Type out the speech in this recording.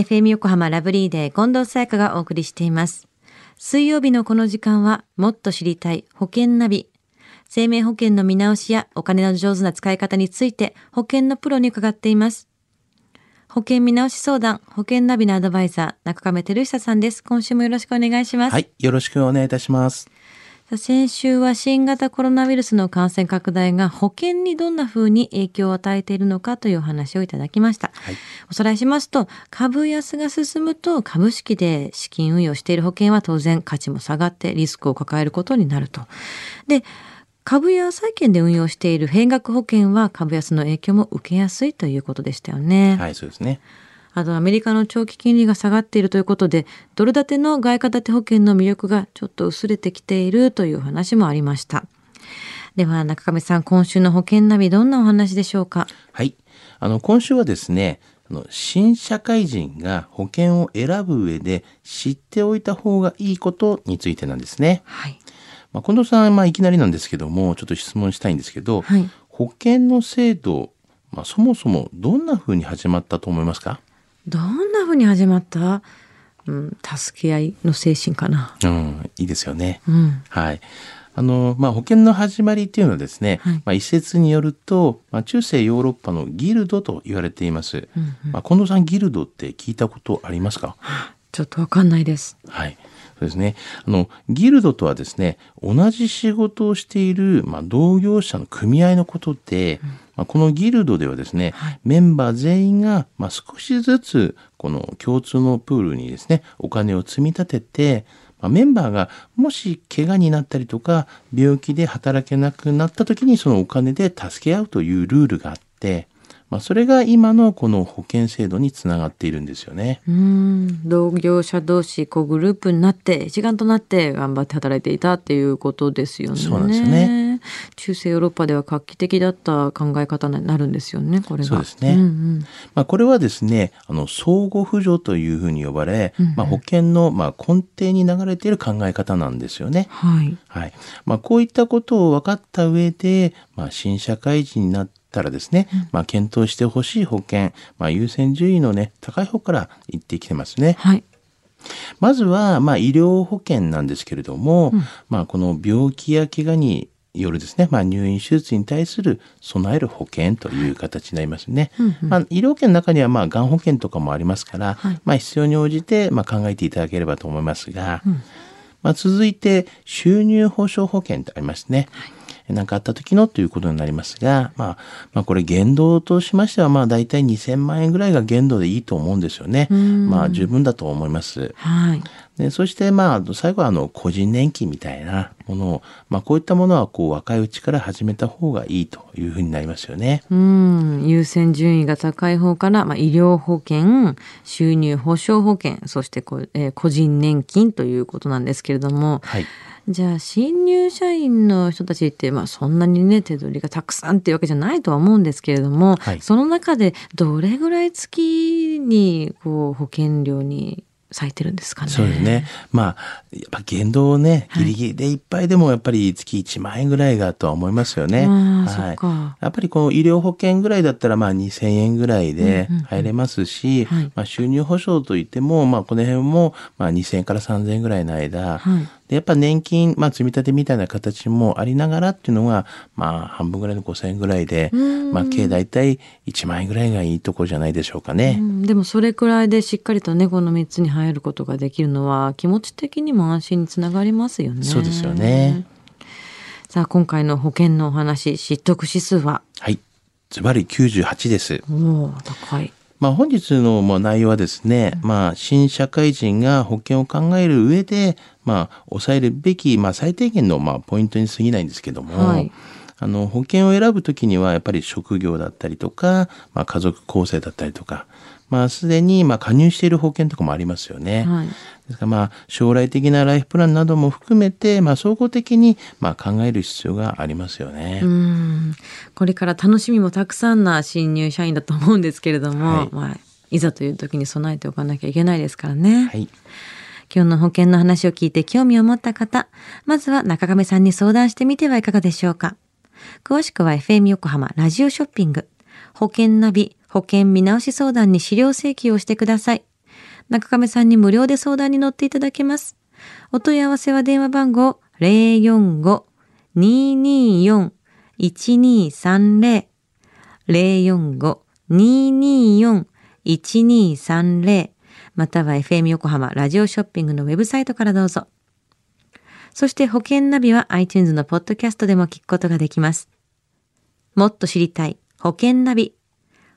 FM 横浜ラブリーデー近藤沙耶香がお送りしています。水曜日のこの時間はもっと知りたい保険ナビ。生命保険の見直しやお金の上手な使い方について保険のプロに伺っています。保険見直し相談、保険ナビのアドバイザー、中亀照久さんです。今週もよろしくお願いします。はい、よろしくお願いいたします。先週は新型コロナウイルスの感染拡大が保険にどんな風に影響を与えているのかというお話をいただきました。はいおさらいしますと、株安が進むと株式で資金運用している保険は当然価値も下がってリスクを抱えることになると。で、株や債券で運用している変額保険は株安の影響も受けやすいということでしたよね。はい、そうですね。あとアメリカの長期金利が下がっているということで、ドル建ての外貨建て保険の魅力がちょっと薄れてきているという話もありました。では中亀さん、今週の保険ナビどんなお話でしょうか？はい。あの、今週はですね、あの新社会人が保険を選ぶ上で知っておいた方がいいことについてなんですね。はい。まあ、近藤さん、まあ、いきなりなんですけども、ちょっと質問したいんですけど、はい保険の制度、まあ、そもそもどんな風に始まったと思いますか？どんな風に始まった？うん、助け合いの精神かな。うん、いいですよね。うん。はい。あの、まあ、保険の始まりっていうのはですね、はいまあ、一説によると、まあ、中世ヨーロッパのギルドと言われています。うんまあ、近藤さん、ギルドって聞いたことありますか？ちょっとわかんないです。はい。そうですね。あの、ギルドとはですね、同じ仕事をしている、まあ、同業者の組合のことで、まあ、このギルドではですね、はいメンバー全員が、まあ、少しずつ、この共通のプールにですね、お金を積み立てて、まあ、メンバーがもし怪我になったりとか、病気で働けなくなった時にそのお金で助け合うというルールがあって、まあ、それが今のこの保険制度につながっているんですよね。うん。同業者同士、こうグループになって、一丸となって頑張って働いていたっていうことですよね。そうなんですよね。中世ヨーロッパでは画期的だった考え方になるんですよね、これが。そうですねんうんまあ、これはですね、あの、相互扶助というふうに呼ばれ、うんうんまあ、保険の、まあ、根底に流れている考え方なんですよね。はい。はい。まあ、こういったことを分かった上で、まあ、新社会人になったらですね、まあ、検討してほしい保険、まあ、優先順位のね、高い方から言ってきてますね。はい。まずは、まあ、医療保険なんですけれども、まあ、この病気や怪我によるですね、まあ、入院手術に対する備える保険という形になりますね。うんうんまあ、医療保険の中には、まあ、がん保険とかもありますから、はいまあ、必要に応じて、まあ、考えていただければと思いますが、うんまあ、続いて、収入保障保険ってありますね。何かあった時のということになりますが、まあ、まあ、これ限度としましては、まあ、大体2000万円ぐらいが限度でいいと思うんですよね。うんまあ、十分だと思います。はい。でそして、まあ、最後は、あの、個人年金みたいなものを、まあ、こういったものは、こう、若いうちから始めた方がいいというふうになりますよね。うん。優先順位が高い方から、まあ、医療保険、収入保障保険、そしてこ、えー個人年金ということなんですけれども、はい。じゃあ新入社員の人たちって、まあ、そんなにね手取りがたくさんっていうわけじゃないとは思うんですけれども、はいその中でどれぐらい月にこう保険料に割いてるんですかね？そうですね。まあ、やっぱ限度をね、はいギリギリでいっぱいでもやっぱり月1万円ぐらいがとは思いますよね。はいそっ。か。やっぱりこの医療保険ぐらいだったらまあ2000円ぐらいで入れますし、はいまあ収入保障といっても、まあこの辺もまあ2000円から3000円ぐらいの間、はい。でやっぱ年金、まあ積み立てみたいな形もありながらっていうのが、まあ半分ぐらいの5000円ぐらいで、うんまあ計大体1万円ぐらいがいいところじゃないでしょうかね。うんでもそれくらいでしっかりとねこの3つに入ることができるのは気持ち的にも安心につながりますよね。そうですよね。さあ今回の保険のお話知得指数は？はい。ズバリ98です。おお高い。まあ本日のまあ内容はですね、まあ新社会人が保険を考える上で、まあ抑えるべき、まあ最低限のまあポイントに過ぎないんですけども、はい。あの保険を選ぶときにはやっぱり職業だったりとか、まあ家族構成だったりとか、まあすでにまあ加入している保険とかもありますよね。はい。ですからまあ将来的なライフプランなども含めて、まあ総合的にまあ考える必要がありますよね。うんこれから楽しみもたくさんな新入社員だと思うんですけれども、はいまあ、いざという時に備えておかなきゃいけないですからね。はい。今日の保険の話を聞いて興味を持った方、まずは中亀さんに相談してみてはいかがでしょうか。詳しくは FM 横浜ラジオショッピング、保険ナビ、保険見直し相談に資料請求をしてください。中亀さんに無料で相談に乗っていただけます。お問い合わせは電話番号045-224-1230 045-224-1230または FM 横浜ラジオショッピングのウェブサイトからどうぞ。そして保険ナビは iTunes のポッドキャストでも聞くことができます。もっと知りたい保険ナビ。